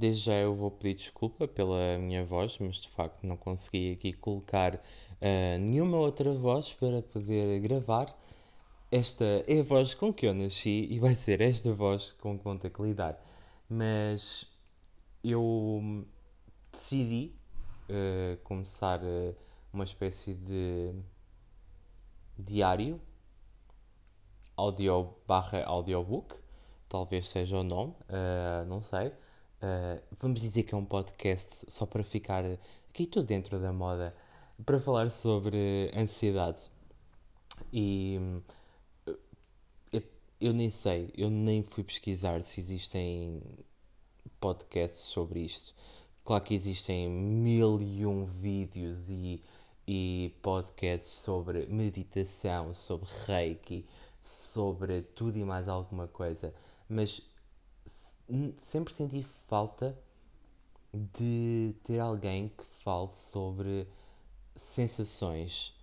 Desde já eu vou pedir desculpa pela minha voz, mas de facto não consegui aqui colocar uh, nenhuma outra voz para poder gravar. Esta é a voz com que eu nasci e vai ser esta voz com que vão ter que lidar. Mas eu decidi uh, começar uh, uma espécie de diário audio barra audiobook, talvez seja o nome, não sei. Uh, vamos dizer que é um podcast só para ficar aqui tudo dentro da moda, para falar sobre ansiedade. E eu, eh, eu nem sei, eu nem fui pesquisar se existem podcasts sobre isto. Claro que existem mil e um vídeos e, e podcasts sobre meditação, sobre reiki, sobre tudo e mais alguma coisa, mas sempre senti falta de ter alguém que fale sobre sensações,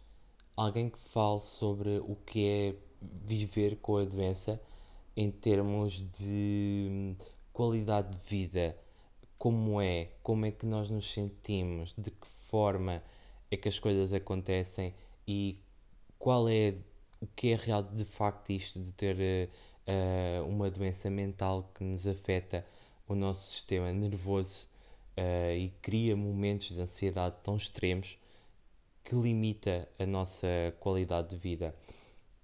alguém que fale sobre o que é viver com a doença em termos de qualidade de vida, como é, como é que nós nos sentimos, de que forma é que as coisas acontecem? E qual é o que é real de facto isto de ter uh, uma doença mental que nos afeta o nosso sistema nervoso uh, e cria momentos de ansiedade tão extremos que limita a nossa qualidade de vida.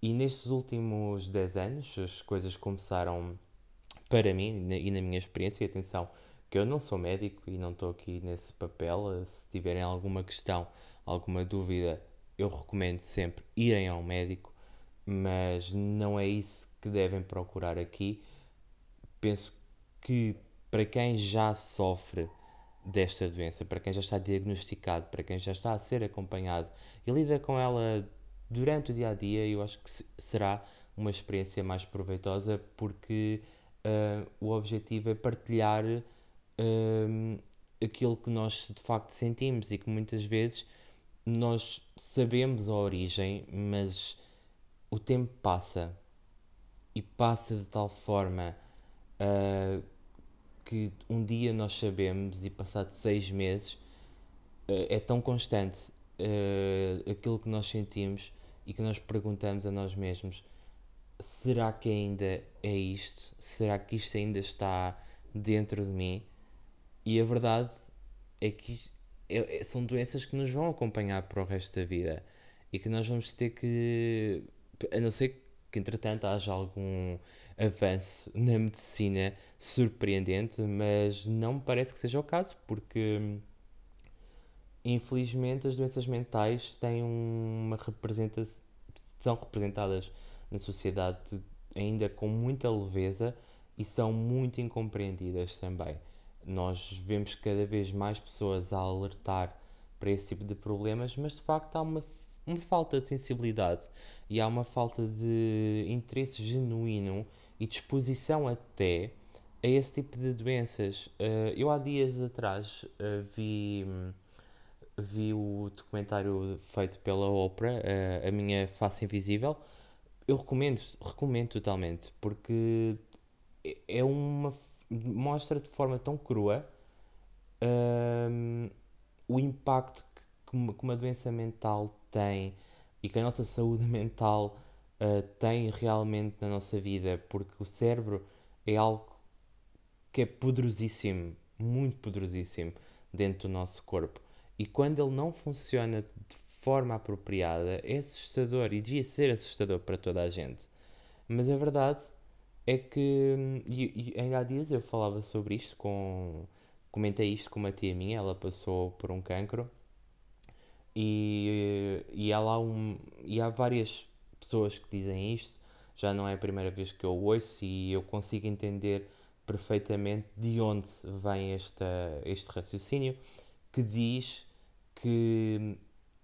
E nestes últimos 10 anos as coisas começaram para mim e na minha experiência, e atenção, que eu não sou médico e não estou aqui nesse papel, se tiverem alguma questão, alguma dúvida, eu recomendo sempre irem ao médico mas não é isso que devem procurar aqui. Penso que para quem já sofre desta doença, para quem já está diagnosticado, para quem já está a ser acompanhado e lida com ela durante o dia a dia, eu acho que será uma experiência mais proveitosa porque uh, o objetivo é partilhar uh, aquilo que nós de facto sentimos e que muitas vezes nós sabemos a origem, mas o tempo passa e passa de tal forma uh, que um dia nós sabemos e passado seis meses uh, é tão constante uh, aquilo que nós sentimos e que nós perguntamos a nós mesmos será que ainda é isto? Será que isto ainda está dentro de mim? E a verdade é que é, é, são doenças que nos vão acompanhar para o resto da vida e que nós vamos ter que a não ser que entretanto haja algum avanço na medicina surpreendente, mas não me parece que seja o caso, porque infelizmente as doenças mentais têm uma representação são representadas na sociedade ainda com muita leveza e são muito incompreendidas também. Nós vemos cada vez mais pessoas a alertar para esse tipo de problemas, mas de facto há uma uma falta de sensibilidade e há uma falta de interesse genuíno e disposição até a esse tipo de doenças. Uh, eu há dias atrás uh, vi, vi o documentário feito pela Oprah, uh, A Minha Face Invisível. Eu recomendo, recomendo totalmente, porque é uma mostra de forma tão crua o impacto que uma, que uma doença mental tem e que a nossa saúde mental uh, tem realmente na nossa vida, porque o cérebro é algo que é poderosíssimo, muito poderosíssimo dentro do nosso corpo. E quando ele não funciona de forma apropriada, é assustador e devia ser assustador para toda a gente. Mas a verdade é que, e, e ainda há dias eu falava sobre isto com. Comentei isto com uma tia minha, ela passou por um cancro e, e, há lá um, e há várias pessoas que dizem isto, já não é a primeira vez que eu ouço e eu consigo entender perfeitamente de onde vem esta, este raciocínio que diz que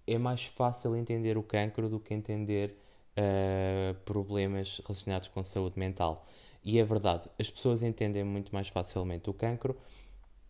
é mais fácil entender o cancro do que entender uh, problemas relacionados com saúde mental. E é verdade, as pessoas entendem muito mais facilmente o cancro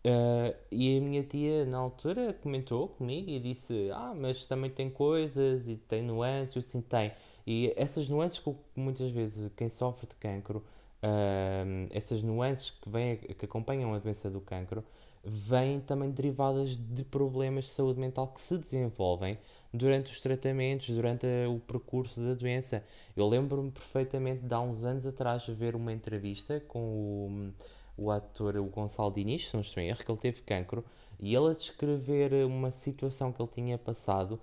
Uh, e a minha tia, na altura, comentou comigo e disse: Ah, mas também tem coisas e tem nuances, sim, tem. E essas nuances que muitas vezes quem sofre de cancro uh, essas nuances que, vêm, que acompanham a doença do cancro vêm também derivadas de problemas de saúde mental que se desenvolvem durante os tratamentos, durante o percurso da doença. Eu lembro-me perfeitamente de há uns anos atrás ver uma entrevista com o, o ator o Gonçalo Diniz, se não estou em erro, que ele teve cancro, e ele a descrever uma situação que ele tinha passado,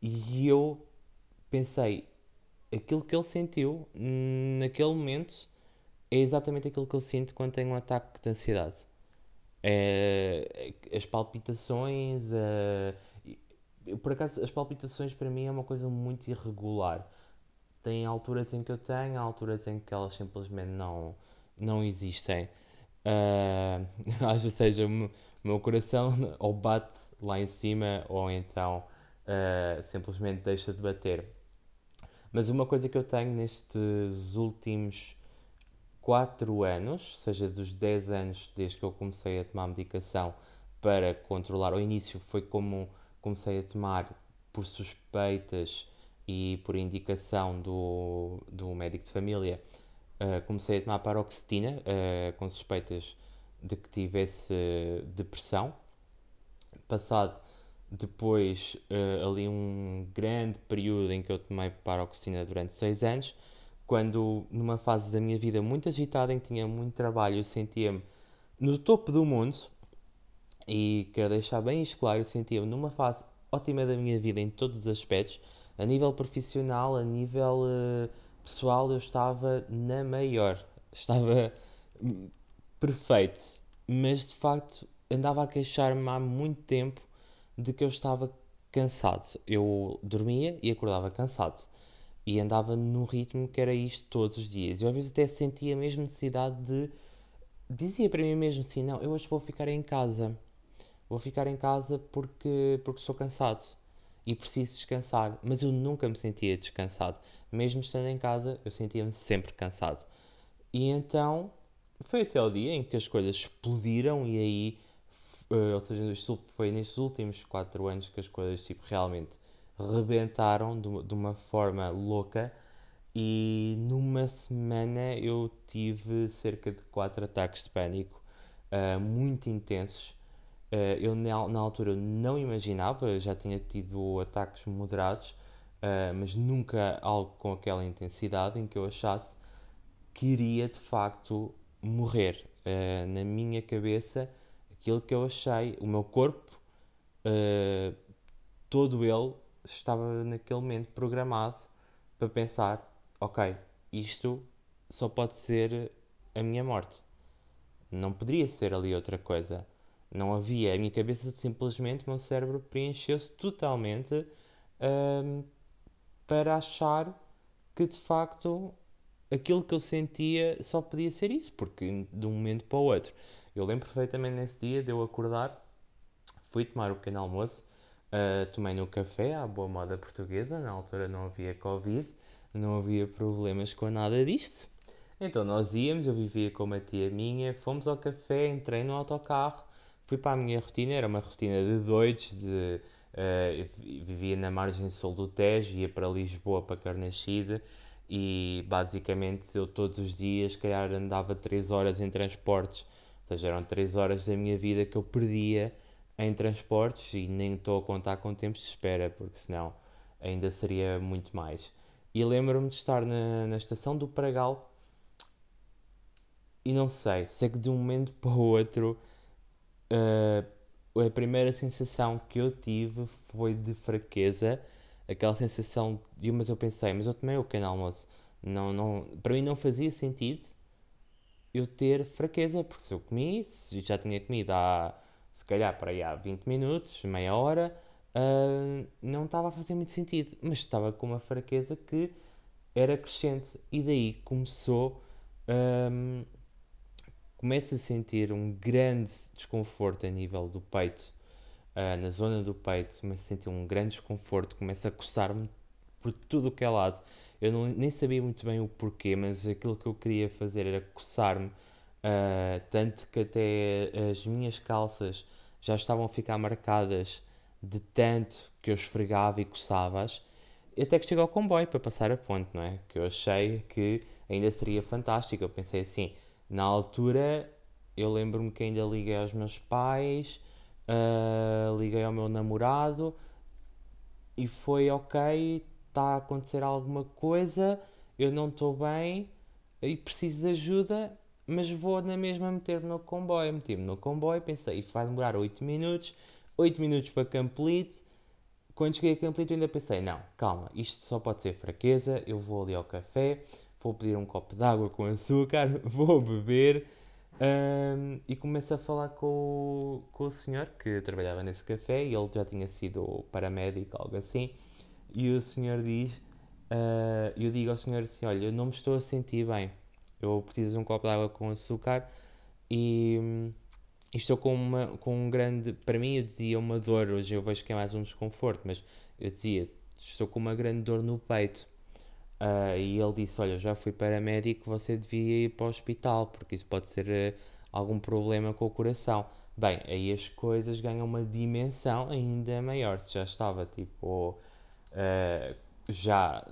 e eu pensei, aquilo que ele sentiu naquele momento é exatamente aquilo que eu sinto quando tenho um ataque de ansiedade. É, as palpitações, é, por acaso, as palpitações para mim é uma coisa muito irregular. Tem alturas em que eu tenho, há alturas em que elas simplesmente não, não existem. Uh, ou seja, o meu coração ou bate lá em cima ou então uh, simplesmente deixa de bater. Mas uma coisa que eu tenho nestes últimos 4 anos, seja dos 10 anos desde que eu comecei a tomar medicação para controlar, ao início foi como comecei a tomar por suspeitas e por indicação do, do médico de família, uh, comecei a tomar paroxetina uh, com suspeitas de que tivesse depressão. Passado depois uh, ali um grande período em que eu tomei paroxetina durante 6 anos, quando numa fase da minha vida muito agitada, em que tinha muito trabalho, eu sentia-me no topo do mundo, e quero deixar bem isto claro, eu sentia-me numa fase ótima da minha vida em todos os aspectos, a nível profissional, a nível uh, pessoal, eu estava na maior, estava perfeito, mas de facto andava a queixar-me há muito tempo de que eu estava cansado. Eu dormia e acordava cansado. E andava num ritmo que era isto todos os dias. Eu às vezes até sentia a mesma necessidade de. Dizia para mim mesmo assim: não, eu hoje vou ficar em casa vou ficar em casa porque, porque estou cansado e preciso descansar. Mas eu nunca me sentia descansado. Mesmo estando em casa, eu sentia-me sempre cansado. E então foi até o dia em que as coisas explodiram e aí, uh, ou seja, foi nestes últimos 4 anos que as coisas tipo, realmente rebentaram de, de uma forma louca. E numa semana eu tive cerca de 4 ataques de pânico uh, muito intensos Uh, eu na, na, altura não imaginava, já tinha tido ataques moderados, uh, mas nunca algo com aquela intensidade em que eu achasse que iria de facto morrer. Uh, na minha cabeça, aquilo que eu achei, o meu corpo, todo ele estava naquele momento programado para pensar: ok, isto só pode ser a minha morte. Não poderia ser ali outra coisa. Não havia. A minha cabeça simplesmente, o meu cérebro preencheu-se totalmente um, para achar que de facto aquilo que eu sentia só podia ser isso, porque de um momento para o outro. Eu lembro perfeitamente nesse dia de eu acordar, fui tomar o pequeno almoço, uh, tomei no café, à boa moda portuguesa, na altura não havia Covid, não havia problemas com nada disto. Então nós íamos, eu vivia com uma tia minha, fomos ao café, entrei no autocarro, fui para a minha rotina, era uma rotina de doidos, de, uh, vivia na margem sul do Tejo, ia para Lisboa, para Carnachide, e basicamente eu todos os dias, calhar andava 3 horas em transportes, ou seja, eram 3 horas da minha vida que eu perdia em transportes, e nem estou a contar com tempos de espera, porque senão ainda seria muito mais. E lembro-me de estar na, na estação do Pragal, e não sei, sei que de um momento para o outro uh, a primeira sensação que eu tive foi de fraqueza, aquela sensação de, mas eu pensei, mas eu tomei o pequeno almoço, não, não, para mim não fazia sentido eu ter fraqueza, porque se eu comi, se já tinha comido há, se calhar para aí há 20 minutos, meia hora, uh, não estava a fazer muito sentido, mas estava com uma fraqueza que era crescente, e daí começou um, ah, começo a sentir um grande desconforto a nível do peito, uh, na zona do peito, começo a sentir um grande desconforto, começo a coçar-me por tudo o que é lado. Eu não, nem sabia muito bem o porquê, mas aquilo que eu queria fazer era coçar-me, uh, tanto que até as minhas calças já estavam a ficar marcadas de tanto que eu esfregava e coçava-as. até que chego ao comboio para passar a ponte, não é? Que eu achei que ainda seria fantástico. Eu pensei assim, na altura, eu lembro-me que ainda liguei aos meus pais, uh, liguei ao meu namorado e foi ok, está a acontecer alguma coisa, eu não estou bem e preciso de ajuda, mas vou na mesma meter-me no comboio. Meti-me no comboio, pensei, isto vai demorar 8 minutos, 8 minutos para Complete. Quando cheguei a Complete, eu ainda pensei, não, calma, isto só pode ser fraqueza, eu vou ali ao café, vou pedir um copo de água com açúcar, vou beber. Um, e começo a falar com o, com o senhor que trabalhava nesse café e ele já tinha sido paramédico, algo assim. E o senhor diz: uh, Eu digo ao senhor assim: Olha, eu não me estou a sentir bem, eu preciso de um copo de água com açúcar e, e estou com, uma, com um grande. Para mim, eu dizia uma dor, hoje eu vejo que é mais um desconforto, mas eu dizia: Estou com uma grande dor no peito. Uh, e ele disse: Olha, já fui paramédico, você devia ir para o hospital, porque isso pode ser uh, algum problema com o coração. Bem, aí as coisas ganham uma dimensão ainda maior. Se já estava tipo uh, já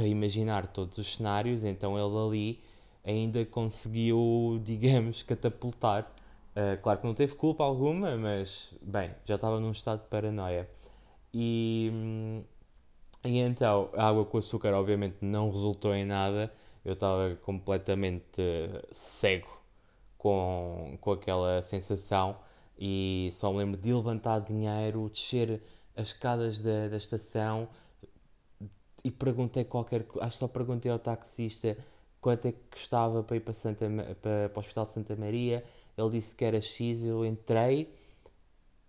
a imaginar todos os cenários, então ele ali ainda conseguiu, digamos, catapultar. claro que não teve culpa alguma, mas bem, já estava num estado de paranoia. E. Hum, e então, a água com açúcar obviamente não resultou em nada. Eu estava completamente cego com, com aquela sensação e só me lembro de levantar dinheiro, descer as escadas da, da estação e perguntei qualquer acho que só perguntei ao taxista quanto é que custava para ir para, Santa, para, para o Hospital de Santa Maria. Ele disse que era X, eu entrei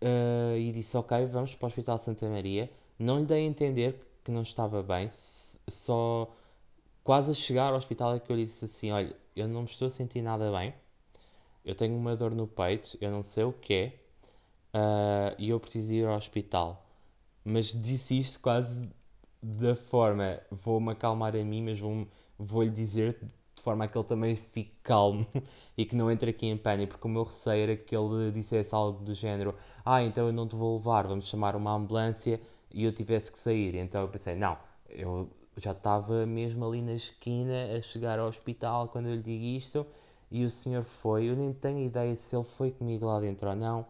uh, e disse ok, vamos para o Hospital de Santa Maria. Não lhe dei a entender que não estava bem, só quase a chegar ao hospital é que eu disse assim: Olha, eu não me estou a sentir nada bem, eu tenho uma dor no peito, eu não sei o que é, uh, e eu preciso ir ao hospital. Mas disse isto quase da forma: vou-me acalmar a mim, mas vou-lhe vou dizer de forma a que ele também fique calmo e que não entre aqui em pânico, porque o meu receio era que ele dissesse algo do género: Ah, então eu não te vou levar, vamos chamar uma ambulância e eu tivesse que sair. Então eu pensei, não, eu já estava mesmo ali na esquina a chegar ao hospital quando eu lhe digo isto e o senhor foi. Eu nem tenho ideia se ele foi comigo lá dentro ou não,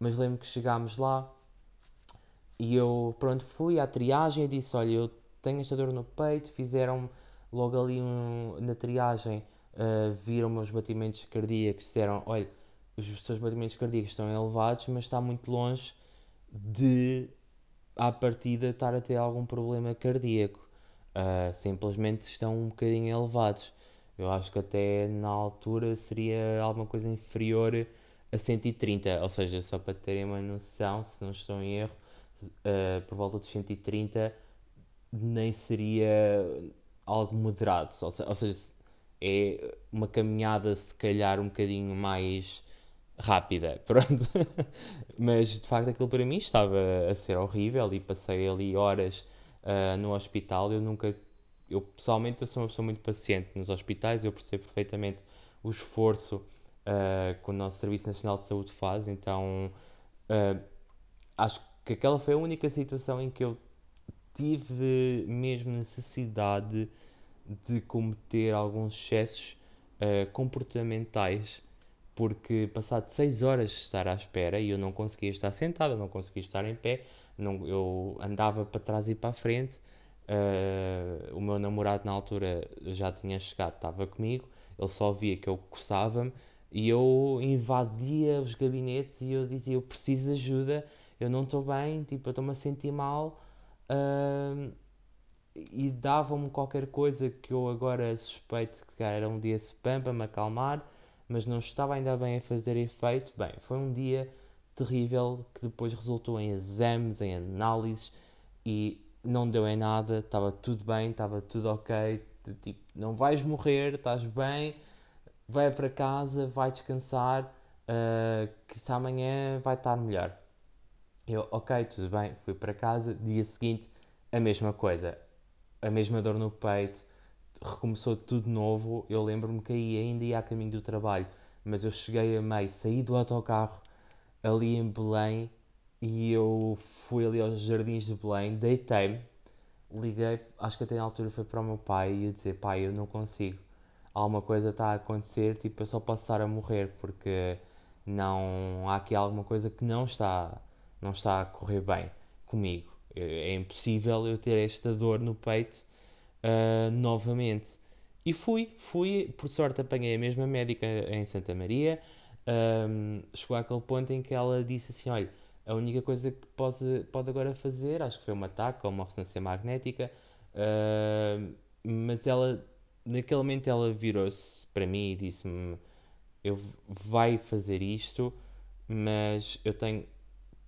mas lembro que chegámos lá e eu, pronto, fui à triagem e disse: Olha, eu tenho esta dor no peito. Fizeram logo ali um, na triagem, uh, viram meus batimentos cardíacos, disseram: Olha, os seus batimentos cardíacos estão elevados, mas está muito longe de à partida estar a ter algum problema cardíaco. Uh, simplesmente estão um bocadinho elevados. Eu acho que até na altura seria alguma coisa inferior a 130, ou seja, só para terem uma noção, se não estou em erro, uh, por volta dos 130 nem seria algo moderado, ou, se, ou seja, é uma caminhada se calhar um bocadinho mais rápida, pronto. Mas de facto aquilo para mim estava a ser horrível e passei ali horas uh, no hospital. Eu nunca, eu pessoalmente eu sou uma pessoa muito paciente nos hospitais, eu percebo perfeitamente o esforço uh, que o nosso Serviço Nacional de Saúde faz, então uh, acho que aquela foi a única situação em que eu tive mesmo necessidade de cometer alguns excessos comportamentais porque passado 6 horas de estar à espera e eu não conseguia estar sentado, eu não conseguia estar em pé, não, eu andava para trás e para a frente. Uh, o meu namorado na altura já tinha chegado, estava comigo, ele só via que eu coçava-me e eu invadia os gabinetes e eu dizia: Eu preciso de ajuda, eu não estou bem, tipo, eu estou-me a sentir mal. Uh, e davam-me qualquer coisa que eu agora suspeito que era um dia spam para me acalmar mas não estava ainda bem a fazer efeito. Bem, foi um dia terrível que depois resultou em exames, em análises e não deu em nada, estava tudo bem, estava tudo ok. Tipo, não vais morrer, estás bem, vai para casa, vai descansar, uh, que se amanhã vai estar melhor. Eu, ok, tudo bem, fui para casa, dia seguinte, a mesma coisa, a mesma dor no peito, recomeçou tudo novo. Eu lembro-me que aí ainda ia a caminho do trabalho, mas eu cheguei a meio, saí do autocarro ali em Belém e eu fui ali aos jardins de Belém, deitei-me, liguei, acho que até na altura foi para o meu pai e ia dizer, pai, eu não consigo. Alguma coisa está a acontecer, tipo, eu só posso estar a morrer porque não há aqui alguma coisa que não está, não está a correr bem comigo. É, é impossível eu ter esta dor no peito uh, novamente. E fui, fui, por sorte apanhei a mesma médica em Santa Maria. Um, chegou àquele ponto em que ela disse assim: Olha, a única coisa que pode, pode agora fazer, acho que foi uma TAC ou uma ressonância magnética, uh, mas ela, naquele momento, ela virou-se para mim e disse-me: Eu vai fazer isto, mas eu tenho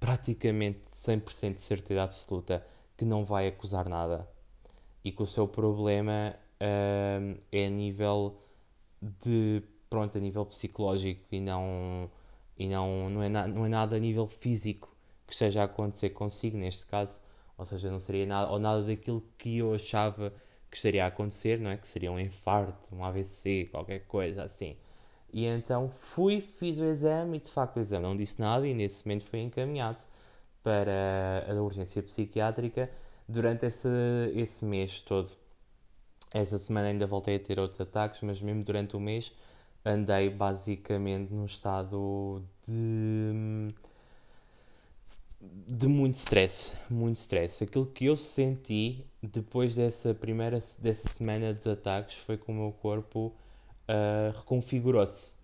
praticamente 100% de certeza absoluta que não vai acusar nada e que o seu problema uh, é a nível de pronto a nível psicológico e não e não, não, é, na, não é nada a nível físico que esteja a acontecer consigo, neste caso. Ou seja, não seria nada, ou nada daquilo que eu achava que estaria a acontecer, não é? Que seria um infarto, um AVC, qualquer coisa assim. E então fui, fiz o exame e de facto o exame não disse nada e nesse momento foi encaminhado para a urgência psiquiátrica durante esse, esse mês todo. Essa semana ainda voltei a ter outros ataques, mas mesmo durante o mês andei basicamente num estado de de muito stress, muito stress. Aquilo que eu senti depois dessa primeira dessa semana dos ataques foi que o meu corpo uh, reconfigurou-se.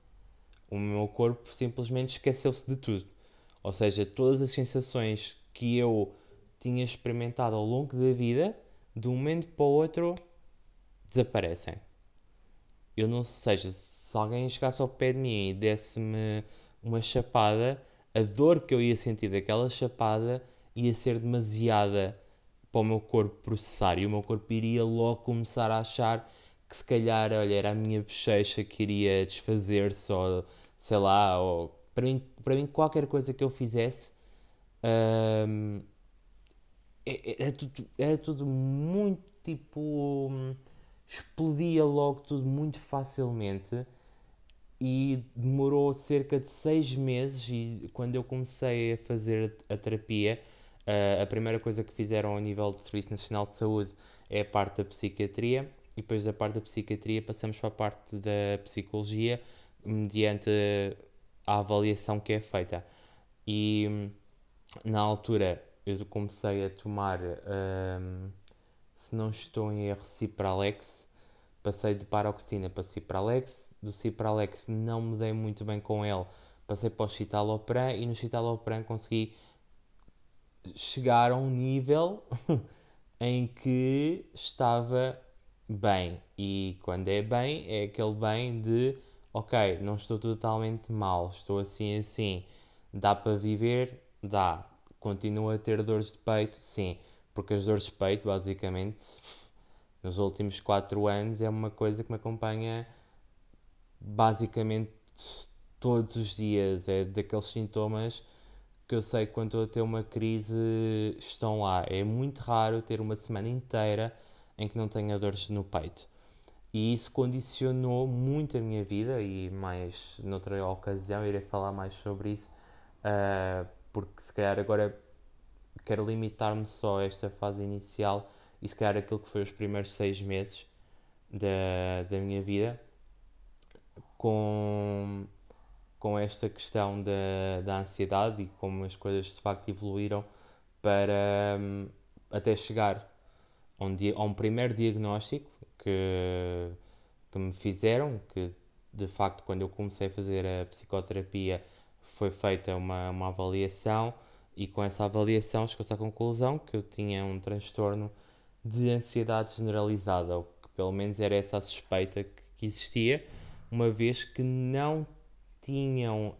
O meu corpo simplesmente esqueceu-se de tudo. Ou seja, todas as sensações que eu tinha experimentado ao longo da vida, de um momento para o outro, desaparecem. Eu não sei, seja, se alguém chegasse ao pé de mim e desse-me uma chapada, a dor que eu ia sentir daquela chapada ia ser demasiada para o meu corpo processar e o meu corpo iria logo começar a achar que se calhar, olha, era a minha bochecha que iria desfazer-se ou sei lá, ou para mim, para mim qualquer coisa que eu fizesse hum, era, tudo, era tudo muito tipo explodia logo tudo muito facilmente e demorou cerca de seis meses e quando eu comecei a fazer a terapia a primeira coisa que fizeram ao nível do Serviço Nacional de Saúde é a parte da psiquiatria e depois da parte da psiquiatria passamos para a parte da psicologia mediante a avaliação que é feita. E na altura eu comecei a tomar um, se não estou em erro Cipralex passei de paroxetina para Cipralex do Cipralex não me dei muito bem com ele, passei para o Citalopram e no Citalopram consegui chegar a um nível em que estava bem. E quando é bem, é aquele bem de ok, não estou totalmente mal, estou assim assim. Dá para viver? Dá. Continuo a ter dores de peito? Sim. Porque as dores de peito, basicamente, nos últimos 4 anos, é uma coisa que me acompanha basicamente todos os dias. É daqueles sintomas que eu sei que quando estou a ter uma crise estão lá. É muito raro ter uma semana inteira em que não tenha dores no peito. E isso condicionou muito a minha vida e mais noutra ocasião irei falar mais sobre isso, uh, porque se calhar agora quero limitar-me só a esta fase inicial e se calhar aquilo que foi os primeiros seis meses da, da minha vida com, com esta questão da, da ansiedade e como as coisas de facto evoluíram para um, até chegar a um, dia, a um primeiro diagnóstico que, que me fizeram, que de facto quando eu comecei a fazer a psicoterapia foi feita uma, uma avaliação e com essa avaliação chegou-se à conclusão que eu tinha um transtorno de ansiedade generalizada, ou que pelo menos era essa a suspeita que, que existia uma vez que não tinham,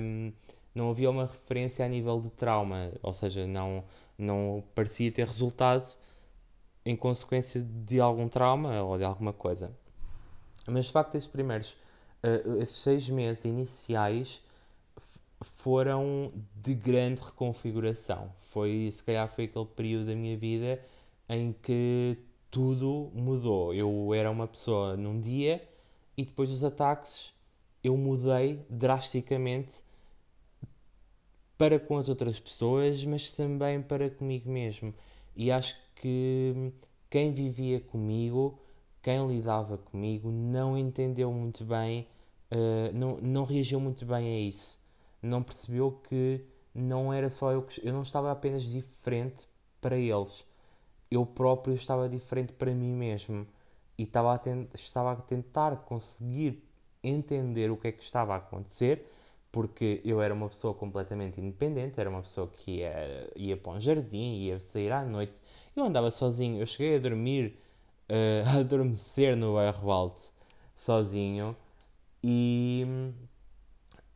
um, não havia uma referência a nível de trauma, ou seja, não, não parecia ter resultado em consequência de algum trauma ou de alguma coisa. Mas de facto, esses primeiros, uh, esses seis meses iniciais foram de grande reconfiguração. Foi, se calhar, foi aquele período da minha vida em que tudo mudou. Eu era uma pessoa num dia e depois dos ataques eu mudei drasticamente para com as outras pessoas, mas também para comigo mesmo. E acho que quem vivia comigo, quem lidava comigo, não entendeu muito bem, uh, não, não reagiu muito bem a isso. Não percebeu que não era só eu que. Eu não estava apenas diferente para eles, eu próprio estava diferente para mim mesmo. E estava a, estava a tentar conseguir entender o que é que estava a acontecer, porque eu era uma pessoa completamente independente, era uma pessoa que ia, ia para um jardim, ia sair à noite, eu andava sozinho, eu cheguei a dormir, uh, a adormecer no bairro alto, sozinho, e,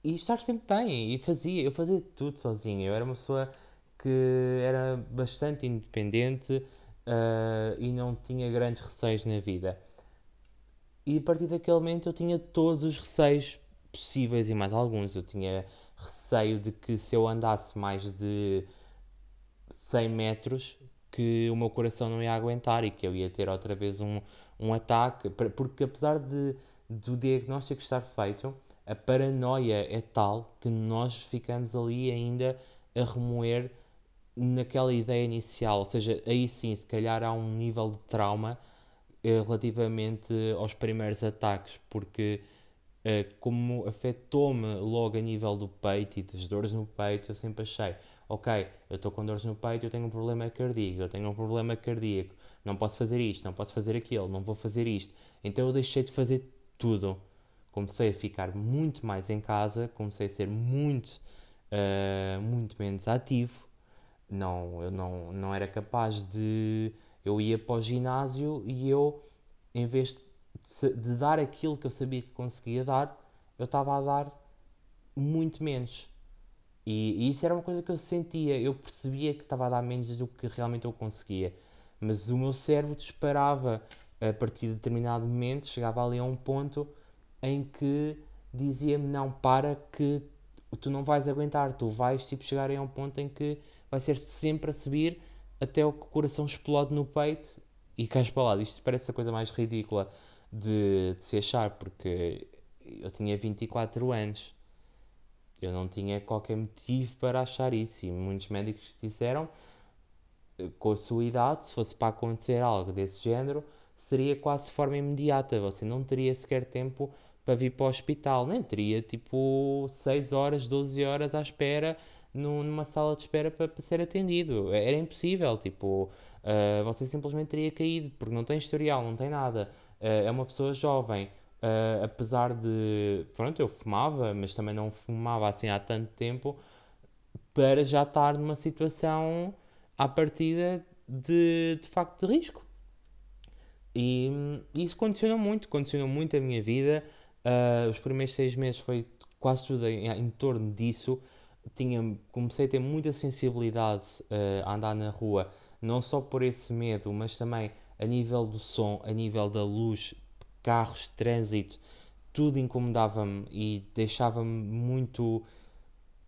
e estar sempre bem, e fazia, eu fazia tudo sozinho, eu era uma pessoa que era bastante independente uh, e não tinha grandes receios na vida. E a partir daquele momento eu tinha todos os receios possíveis e mais alguns. Eu tinha receio de que se eu andasse mais de 100 metros, que o meu coração não ia aguentar e que eu ia ter outra vez um, um ataque. Porque apesar de, do diagnóstico estar feito, a paranoia é tal que nós ficamos ali ainda a remoer naquela ideia inicial. Ou seja, aí sim, se calhar há um nível de trauma eh, relativamente aos primeiros ataques, porque eh, como afetou-me logo a nível do peito e das dores no peito, eu sempre achei, ok, eu estou com dores no peito, eu tenho um problema cardíaco, eu tenho um problema cardíaco, não posso fazer isto, não posso fazer aquilo, não vou fazer isto. Então eu deixei de fazer tudo. Comecei a ficar muito mais em casa, comecei a ser muito, uh, muito menos ativo. Não, eu não, não era capaz de eu ia para o ginásio e eu, em vez de, de dar aquilo que eu sabia que conseguia dar, eu estava a dar muito menos. E, e, isso era uma coisa que eu sentia, eu percebia que estava a dar menos do que realmente eu conseguia. Mas o meu cérebro disparava a partir de determinado momento, chegava ali a um ponto em que dizia-me: Não, para que tu não vais aguentar, tu vais tipo, chegar a um ponto em que vai ser sempre a subir até o coração explode no peito e cais para lá. Isto parece a coisa mais ridícula de, de se achar, porque eu tinha 24 anos. Eu não tinha qualquer motivo para achar isso. E muitos médicos disseram, com a sua idade, se fosse para acontecer algo desse género, seria quase de forma imediata. Você não teria sequer tempo para vir para o hospital. Nem teria tipo 6 horas, 12 horas à espera numa sala de espera para, para ser atendido. Era impossível, tipo, uh, você simplesmente teria caído, porque não tem historial, não tem nada. Uh, é uma pessoa jovem. Uh, apesar de, pronto, eu fumava, mas também não fumava assim há tanto tempo, para já estar numa situação à partida de, de facto de risco. E isso condicionou muito, condicionou muito a minha vida. Uh, os primeiros seis meses foi quase tudo em, em torno disso tinha, comecei a ter muita sensibilidade uh, a andar na rua, não só por esse medo, mas também a nível do som, a nível da luz, carros, trânsito, tudo incomodava-me e deixava-me muito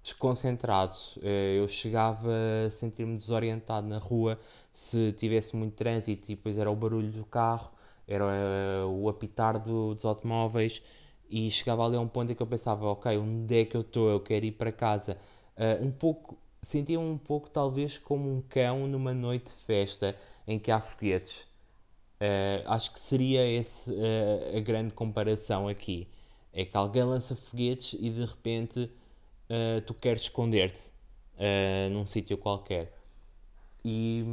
desconcentrado. Uh, eu chegava a sentir-me desorientado na rua se tivesse muito trânsito e depois era o barulho do carro, era o apitar do, dos automóveis e chegava ali a um ponto em que eu pensava, ok, onde é que eu estou? Eu quero ir para casa. Uh, um pouco, sentia um pouco talvez como um cão numa noite de festa em que há foguetes. Uh, acho que seria esse uh, a grande comparação aqui. É que alguém lança foguetes e de repente tu queres esconder-te num sítio qualquer. E,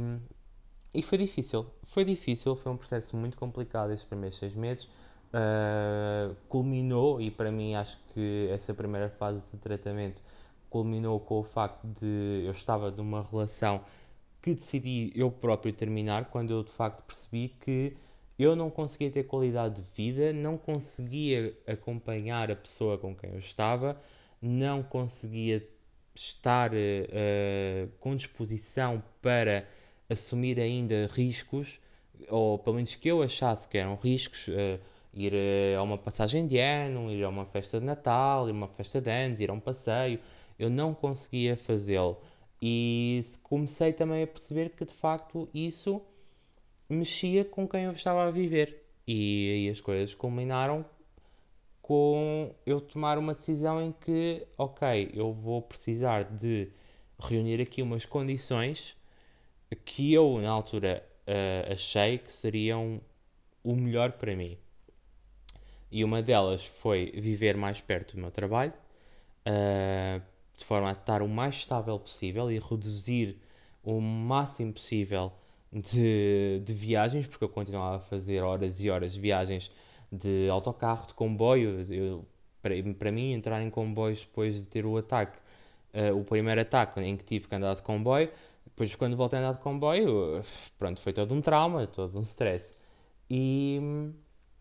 e foi difícil. Foi difícil, foi um processo muito complicado esses primeiros seis meses uh, culminou, e para mim acho que essa primeira fase de tratamento culminou com o facto de eu estava numa relação que decidi eu próprio terminar quando eu de facto percebi que eu não conseguia ter qualidade de vida, não conseguia acompanhar a pessoa com quem eu estava, não conseguia estar uh, com disposição para assumir ainda riscos, ou pelo menos que eu achasse que eram riscos. Uh, ir eh, a uma passagem de ano, ir a uma festa de Natal, ir a uma festa de anos, ir a um passeio. Eu não conseguia fazê-lo. E comecei também a perceber que de facto isso mexia com quem eu estava a viver. E aí as coisas culminaram com eu tomar uma decisão em que, ok, eu vou precisar de reunir aqui umas condições que eu na altura uh, achei que seriam o melhor para mim. E uma delas foi viver mais perto do meu trabalho, uh, de forma a estar o mais estável possível e reduzir o máximo possível de, de viagens, porque eu continuava a fazer horas e horas de viagens de autocarro, de comboio. Eu, para, para mim, entrar em comboios depois de ter o ataque, uh, o primeiro ataque em que tive que andar de comboio, depois quando voltei a andar de comboio, pronto, foi todo um trauma, todo um stress. E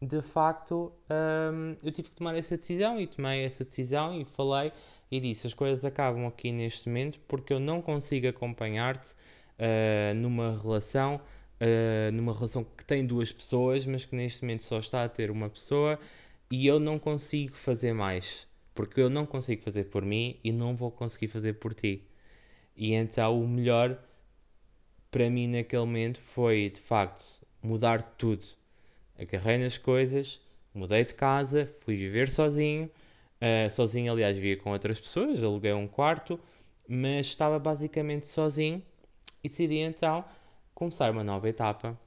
de facto um, eu tive que tomar essa decisão e tomei essa decisão e falei e disse as coisas acabam aqui neste momento porque eu não consigo acompanhar-te uh, numa relação uh, numa relação que tem duas pessoas mas que neste momento só está a ter uma pessoa e eu não consigo fazer mais porque eu não consigo fazer por mim e não vou conseguir fazer por ti. E então o melhor para mim naquele momento foi de facto mudar tudo agarrei nas coisas, mudei de casa, fui viver sozinho. Uh, sozinho, aliás, vivia com outras pessoas, aluguei um quarto, mas estava basicamente sozinho e decidi então começar uma nova etapa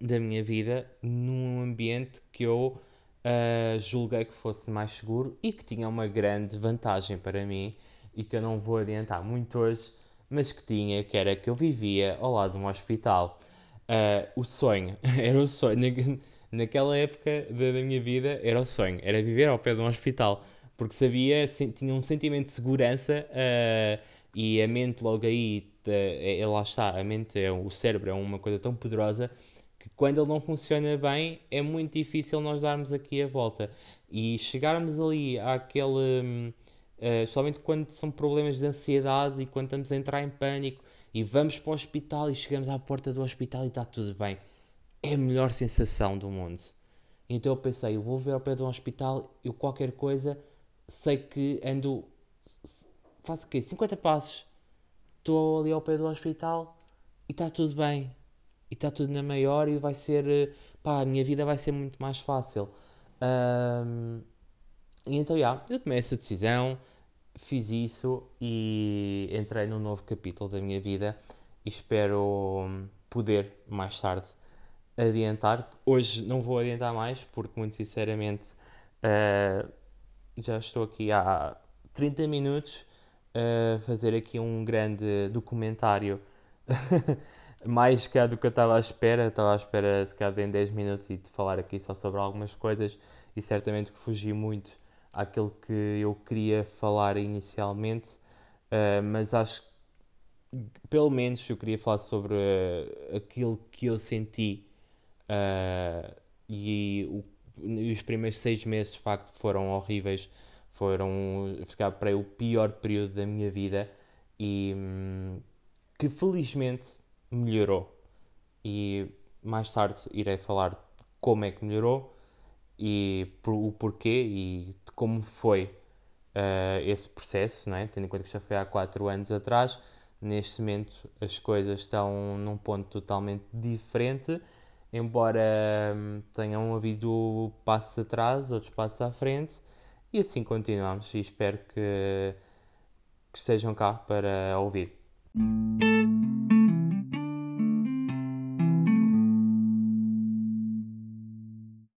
da minha vida num ambiente que eu uh, julguei que fosse mais seguro e que tinha uma grande vantagem para mim e que eu não vou adiantar muito hoje, mas que tinha, que era que eu vivia ao lado de um hospital. Uh, o sonho, era o sonho, na, naquela época da, da, minha vida, era o sonho, era viver ao pé de um hospital, porque sabia, tinha um sentimento de segurança uh, e a mente logo aí, é, é, lá está, a mente, é, o cérebro é uma coisa tão poderosa que quando ele não funciona bem é muito difícil nós darmos aqui a volta. E chegarmos ali àquele, uh, somente quando são problemas de ansiedade e quando estamos a entrar em pânico e vamos para o hospital e chegamos à porta do hospital e está tudo bem. É a melhor sensação do mundo. Então eu pensei, eu vou ver ao pé de um hospital, eu qualquer coisa, sei que ando, faço o quê? 50 passos, estou ali ao pé do hospital e está tudo bem. E está tudo na maior e vai ser, pá, a minha vida vai ser muito mais fácil. Um, e então, já, yeah, eu tomei essa decisão, fiz isso e entrei num novo capítulo da minha vida e espero poder mais tarde adiantar. Hoje não vou adiantar mais porque, muito sinceramente, uh, já estou aqui há 30 minutos a fazer aqui um grande documentário. mais que do que eu estava à espera, estava à espera se calhar em 10 minutos e de falar aqui só sobre algumas coisas e certamente que fugi muito àquilo que eu queria falar inicialmente, uh, mas acho que pelo menos eu queria falar sobre uh, aquilo que eu senti uh, e, o, e, os primeiros seis meses de facto foram horríveis, foram ficar para o pior período da minha vida e um, que felizmente melhorou. E mais tarde irei falar como é que melhorou e por, o porquê e de como foi uh, esse processo, não é? tendo em conta que já foi há 4 anos atrás. Neste momento as coisas estão num ponto totalmente diferente, embora um, tenham havido passos atrás, outros passos à frente, e assim continuamos. E espero que, que estejam cá para ouvir.